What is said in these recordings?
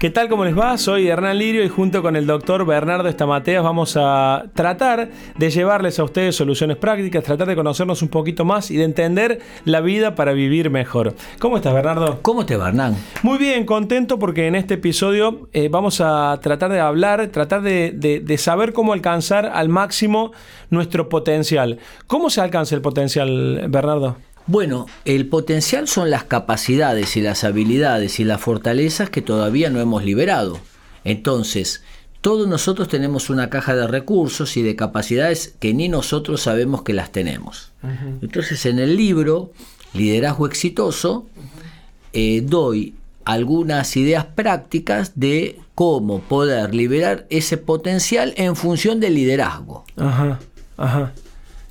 ¿Qué tal? ¿Cómo les va? Soy Hernán Lirio y junto con el doctor Bernardo Estamateas vamos a tratar de llevarles a ustedes soluciones prácticas, tratar de conocernos un poquito más y de entender la vida para vivir mejor. ¿Cómo estás, Bernardo? ¿Cómo te va, Hernán? Muy bien, contento porque en este episodio eh, vamos a tratar de hablar, tratar de, de saber cómo alcanzar al máximo nuestro potencial. ¿Cómo se alcanza el potencial, Bernardo? Bueno, el potencial son las capacidades y las habilidades y las fortalezas que todavía no hemos liberado. Entonces, todos nosotros tenemos una caja de recursos y de capacidades que ni nosotros sabemos que las tenemos. Entonces, en el libro, Liderazgo Exitoso, eh, doy algunas ideas prácticas de cómo poder liberar ese potencial en función del liderazgo. Ajá, ajá.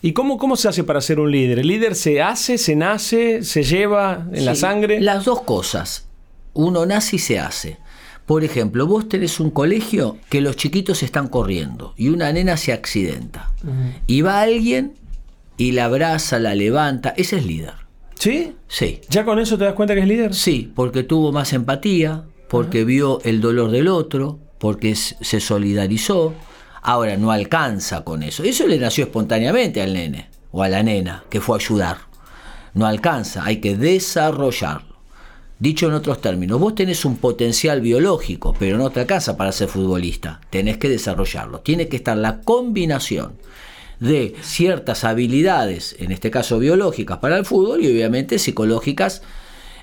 ¿Y cómo, cómo se hace para ser un líder? ¿El líder se hace, se nace, se lleva en la sangre? Las dos cosas. Uno nace y se hace. Por ejemplo, vos tenés un colegio que los chiquitos están corriendo y una nena se accidenta. Y va alguien y la abraza, la levanta. Ese es líder. ¿Sí? Sí. ¿Ya con eso te das cuenta que es líder? Sí, porque tuvo más empatía, porque vio el dolor del otro, porque se solidarizó Ahora no alcanza con eso. Eso le nació espontáneamente al nene o a la nena que fue a ayudar. No alcanza, hay que desarrollarlo. Dicho en otros términos, vos tenés un potencial biológico, pero no te alcanza para ser futbolista. Tenés que desarrollarlo. Tiene que estar la combinación de ciertas habilidades, en este caso biológicas para el fútbol y obviamente psicológicas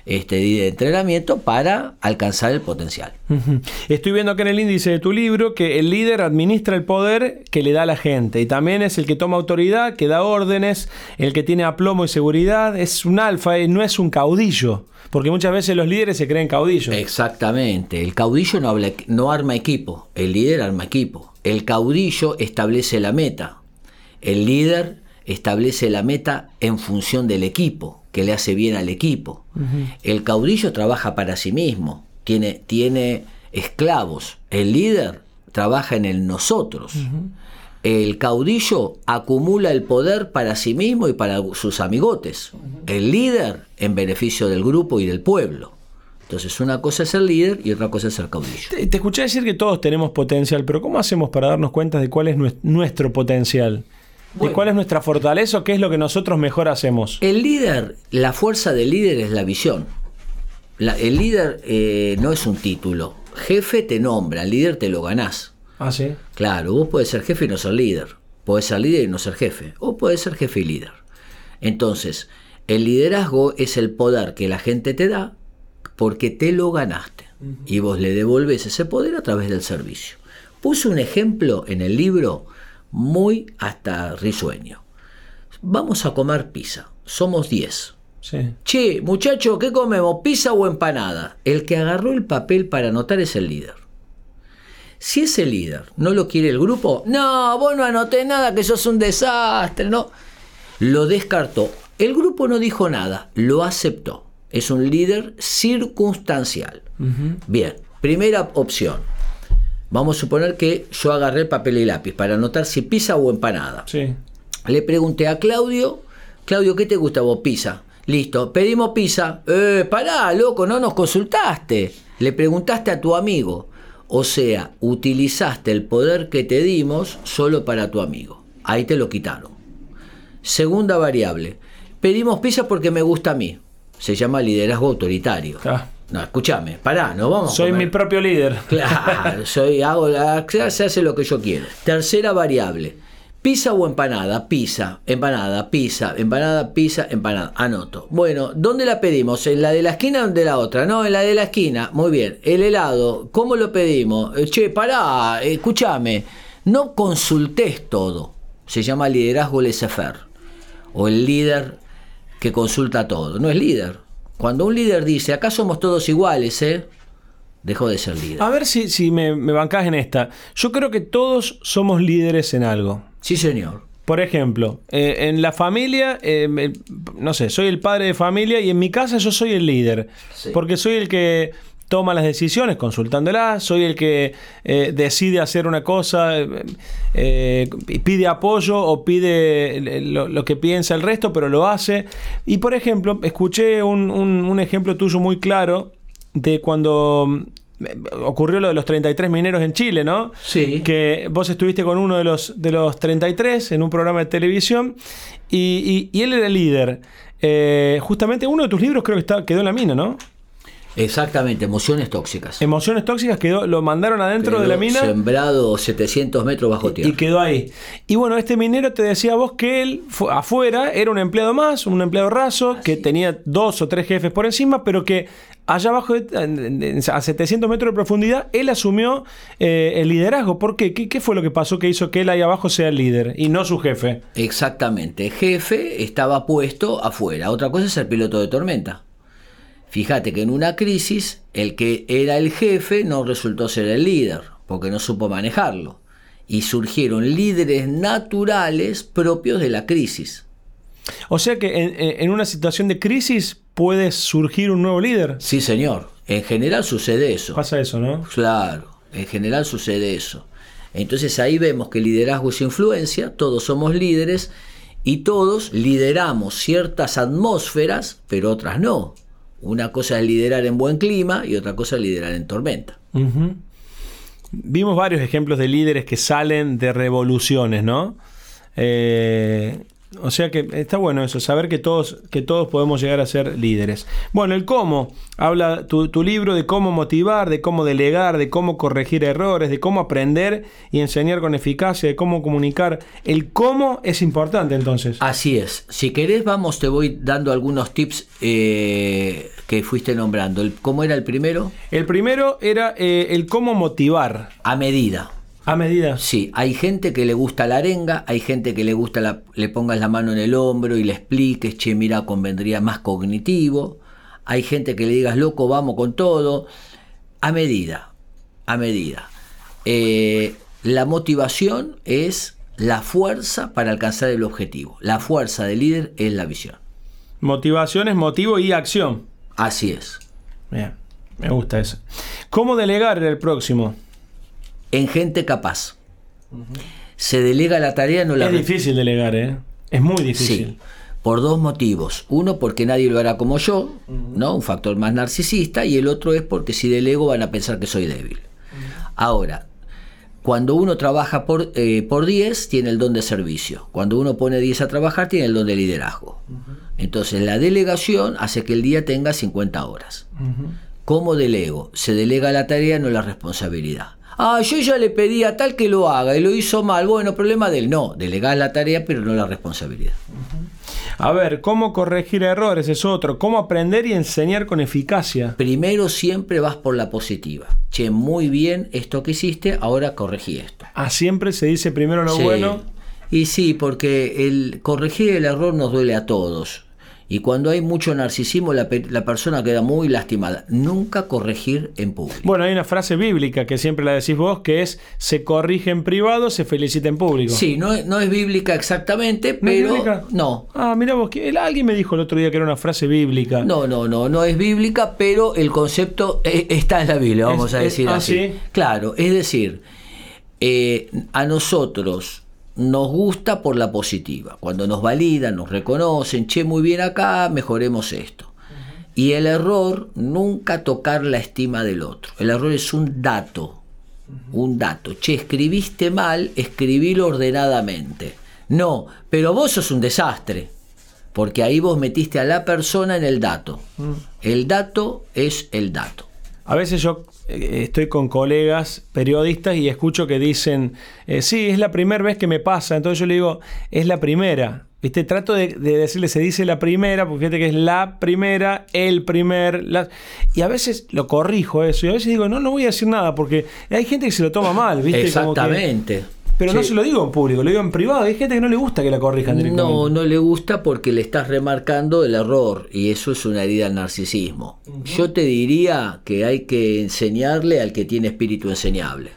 este, de entrenamiento para alcanzar el potencial. Estoy viendo acá en el índice de tu libro que el líder administra el poder que le da a la gente y también es el que toma autoridad, que da órdenes, el que tiene aplomo y seguridad, es un alfa, no es un caudillo. Porque muchas veces los líderes se creen caudillos. Exactamente. El caudillo no, habla, no arma equipo. El líder arma equipo. El caudillo establece la meta. El líder establece la meta en función del equipo que le hace bien al equipo. El caudillo trabaja para sí mismo, tiene, tiene esclavos. El líder trabaja en el nosotros. El caudillo acumula el poder para sí mismo y para sus amigotes. El líder en beneficio del grupo y del pueblo. Entonces, una cosa es el líder y otra cosa es el caudillo. Te, te, escuché decir que todos tenemos potencial, pero ¿cómo hacemos para darnos cuenta de cuál es nuestro potencial? ¿Y cuál es nuestra fortaleza o qué es lo que nosotros mejor hacemos? El líder, la fuerza del líder es la visión. el líder eh, no es un título. Jefe te nombra, el líder te lo ganás. Ah, sí. Claro, vos puedes ser jefe y no ser líder. Puedes ser líder y no ser jefe. O puedes ser jefe y líder. Entonces, el liderazgo es el poder que la gente te da porque te lo ganaste. Y vos le devolves ese poder a través del servicio. Puse un ejemplo en el libro muy hasta risueño. Vamos a comer pizza. Somos 10. Sí. Che, muchacho, ¿qué comemos? ¿Pizza o empanada? El que agarró el papel para anotar es el líder. Si ese líder no lo quiere el grupo, no, vos no anoté nada, que sos un desastre, no. Lo descartó. El grupo no dijo nada, lo aceptó. Es un líder circunstancial. Bien, primera opción. Vamos a suponer que yo agarré el papel y lápiz para anotar si pizza o empanada. Sí. Le pregunté a Claudio, Claudio, ¿qué te gusta vos? Pizza. Listo, pedimos pizza. Eh, pará, loco, no nos consultaste. Le preguntaste a tu amigo. O sea, utilizaste el poder que te dimos solo para tu amigo. Ahí te lo quitaron. Segunda variable. Pedimos pizza porque me gusta a mí. Se llama liderazgo autoritario. Ah. No, escúchame, pará, no vamos. Soy mi propio líder. Claro, soy, hago la, se hace lo que yo quiero. Tercera variable. Pizza o empanada, pizza, empanada, pizza, empanada, pizza, empanada. Anoto. Bueno, ¿dónde la pedimos? ¿En la de la esquina o en de la otra? No, en la de la esquina. Muy bien. El helado, ¿cómo lo pedimos? Eh, che, pará, escúchame. No consultes todo. Se llama liderazgo laissez-faire. O el líder que consulta todo. No es líder cuando un líder dice, acá somos todos iguales, ¿eh? dejó de ser líder. A ver si, si me, me bancás en esta. Yo creo que todos somos líderes en algo. Sí, señor. Por ejemplo, eh, en la familia, eh, no sé, soy el padre de familia y en mi casa yo soy el líder. Porque soy el que toma las decisiones consultándola, soy el que eh, decide hacer una cosa, eh, eh, pide apoyo o pide lo, que piensa el resto, pero lo hace. Y por ejemplo, escuché un, un ejemplo tuyo muy claro de cuando ocurrió lo de los 33 mineros en Chile, ¿no? Sí. Que vos estuviste con uno de los, de los 33 en un programa de televisión y, él era el líder. Eh, justamente uno de tus libros creo que está, quedó en la mina, ¿no? Exactamente, emociones tóxicas. Emociones tóxicas quedó, lo mandaron adentro de la mina. Sembrado 700 metros bajo tierra. Y quedó ahí. Y bueno, este minero te decía vos que él afuera era un empleado más, un empleado raso, que tenía dos o tres jefes por encima, pero que allá abajo, a 700 metros de profundidad, él asumió eh, el liderazgo. ¿Por qué? qué? fue lo que pasó que hizo que él ahí abajo sea el líder y no su jefe? Exactamente. Jefe estaba puesto afuera. Otra cosa es el piloto de tormenta. Fíjate que en una crisis el que era el jefe no resultó ser el líder, porque no supo manejarlo. Y surgieron líderes naturales propios de la crisis. O sea que en, una situación de crisis puede surgir un nuevo líder. Sí, señor. En general sucede eso. Pasa eso, ¿no? Claro, en general sucede eso. Entonces ahí vemos que liderazgo es influencia, todos somos líderes y todos lideramos ciertas atmósferas, pero otras no. Una cosa es liderar en buen clima y otra cosa es liderar en tormenta. Vimos varios ejemplos de líderes que salen de revoluciones, ¿no? Eh, o sea que está bueno eso, saber que todos, que todos podemos llegar a ser líderes. Bueno, el cómo. Habla tu, tu, libro de cómo motivar, de cómo delegar, de cómo corregir errores, de cómo aprender y enseñar con eficacia, de cómo comunicar. El cómo es importante entonces. Así es. Si querés, vamos, te voy dando algunos tips eh, que fuiste nombrando. ¿Cómo era el primero? El primero era eh, el cómo motivar. A medida. A medida. Sí, hay gente que le gusta la arenga, hay gente que le gusta la, le pongas la mano en el hombro y le expliques, che, mira, convendría más cognitivo. Hay gente que le digas, loco, vamos con todo. A medida, a medida. Eh, la motivación es la fuerza para alcanzar el objetivo. La fuerza del líder es la visión. Motivación es motivo y acción. Así es. Bien, me gusta eso. ¿Cómo delegar el próximo? En gente capaz. Se delega la tarea, no la... Es difícil delegar, ¿eh? Es muy difícil. Sí, por dos motivos. Uno, porque nadie lo hará como yo, ¿no? Un factor más narcisista. Y el otro es porque si delego van a pensar que soy débil. Ahora, cuando uno trabaja por, eh, por 10, tiene el don de servicio. Cuando uno pone 10 a trabajar, tiene el don de liderazgo. Entonces, la delegación hace que el día tenga 50 horas. ¿Cómo delego? Se delega la tarea, no la responsabilidad. Ah, yo ya le pedí a tal que lo haga y lo hizo mal. Bueno, problema de él. No, delegar la tarea, pero no la responsabilidad. A ver, ¿cómo corregir errores? Es otro. ¿Cómo aprender y enseñar con eficacia? Primero siempre vas por la positiva. Che, muy bien esto que hiciste, ahora corregí esto. Ah, siempre se dice primero lo bueno. Y sí, porque el corregir el error nos duele a todos. Y cuando hay mucho narcisismo, la, persona queda muy lastimada. Nunca corregir en público. Bueno, hay una frase bíblica que siempre la decís vos, que es, se corrige en privado, se felicita en público. Sí, no, no es bíblica exactamente, pero... ¿No, Ah, mira vos, que alguien me dijo el otro día que era una frase bíblica. No, no, no, no es bíblica, pero el concepto eh, está en la Biblia, vamos a decir ah, así. Claro, es decir, eh, a nosotros nos gusta por la positiva. Cuando nos validan, nos reconocen, che, muy bien acá, mejoremos esto. Y el error, nunca tocar la estima del otro. El error es un dato, un dato. Che, escribiste mal, escribilo ordenadamente. No, pero vos sos un desastre, porque ahí vos metiste a la persona en el dato. El dato es el dato. A veces yo eh, estoy con colegas periodistas y escucho que dicen, eh, sí, es la primera vez que me pasa. Entonces yo le digo, es la primera. ¿Viste? Trato de, decirle, se dice la primera, porque fíjate que es la primera, el primer. Y a veces lo corrijo eso. Y a veces digo, no, no voy a decir nada, porque hay gente que se lo toma mal, ¿viste? Exactamente. Pero no se lo digo en público, lo digo en privado. Hay gente que no le gusta que la corrijan directamente. No, no le gusta porque le estás remarcando el error y eso es una herida al narcisismo. Yo te diría que hay que enseñarle al que tiene espíritu enseñable.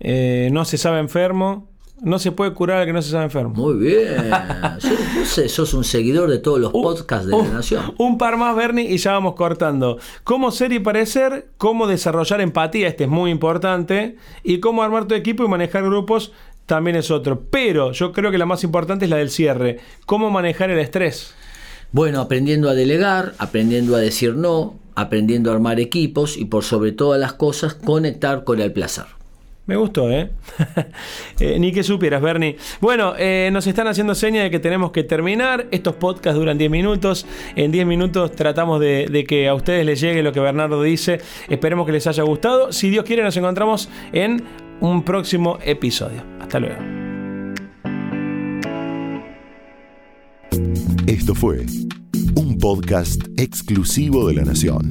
Eh, no se sabe enfermo, no se puede curar al que no se sabe enfermo. Muy bien. no sé, sos un seguidor de todos los podcasts de la Nación. Un par más, Bernie, y ya vamos cortando. Cómo ser y parecer, cómo desarrollar empatía, este es muy importante, y cómo armar tu equipo y manejar grupos también es otro. Pero yo creo que la más importante es la del cierre. ¿Cómo manejar el estrés? Bueno, aprendiendo a delegar, aprendiendo a decir no, aprendiendo a armar equipos y por sobre todas las cosas conectar con el placer. Me gustó, ¿eh? eh ni que supieras, Bernie. Bueno, eh, nos están haciendo señas de que tenemos que terminar. Estos podcasts duran 10 minutos. En 10 minutos tratamos de, que a ustedes les llegue lo que Bernardo dice. Esperemos que les haya gustado. Si Dios quiere, nos encontramos en un próximo episodio. Hasta luego. Esto fue un podcast exclusivo de la Nación.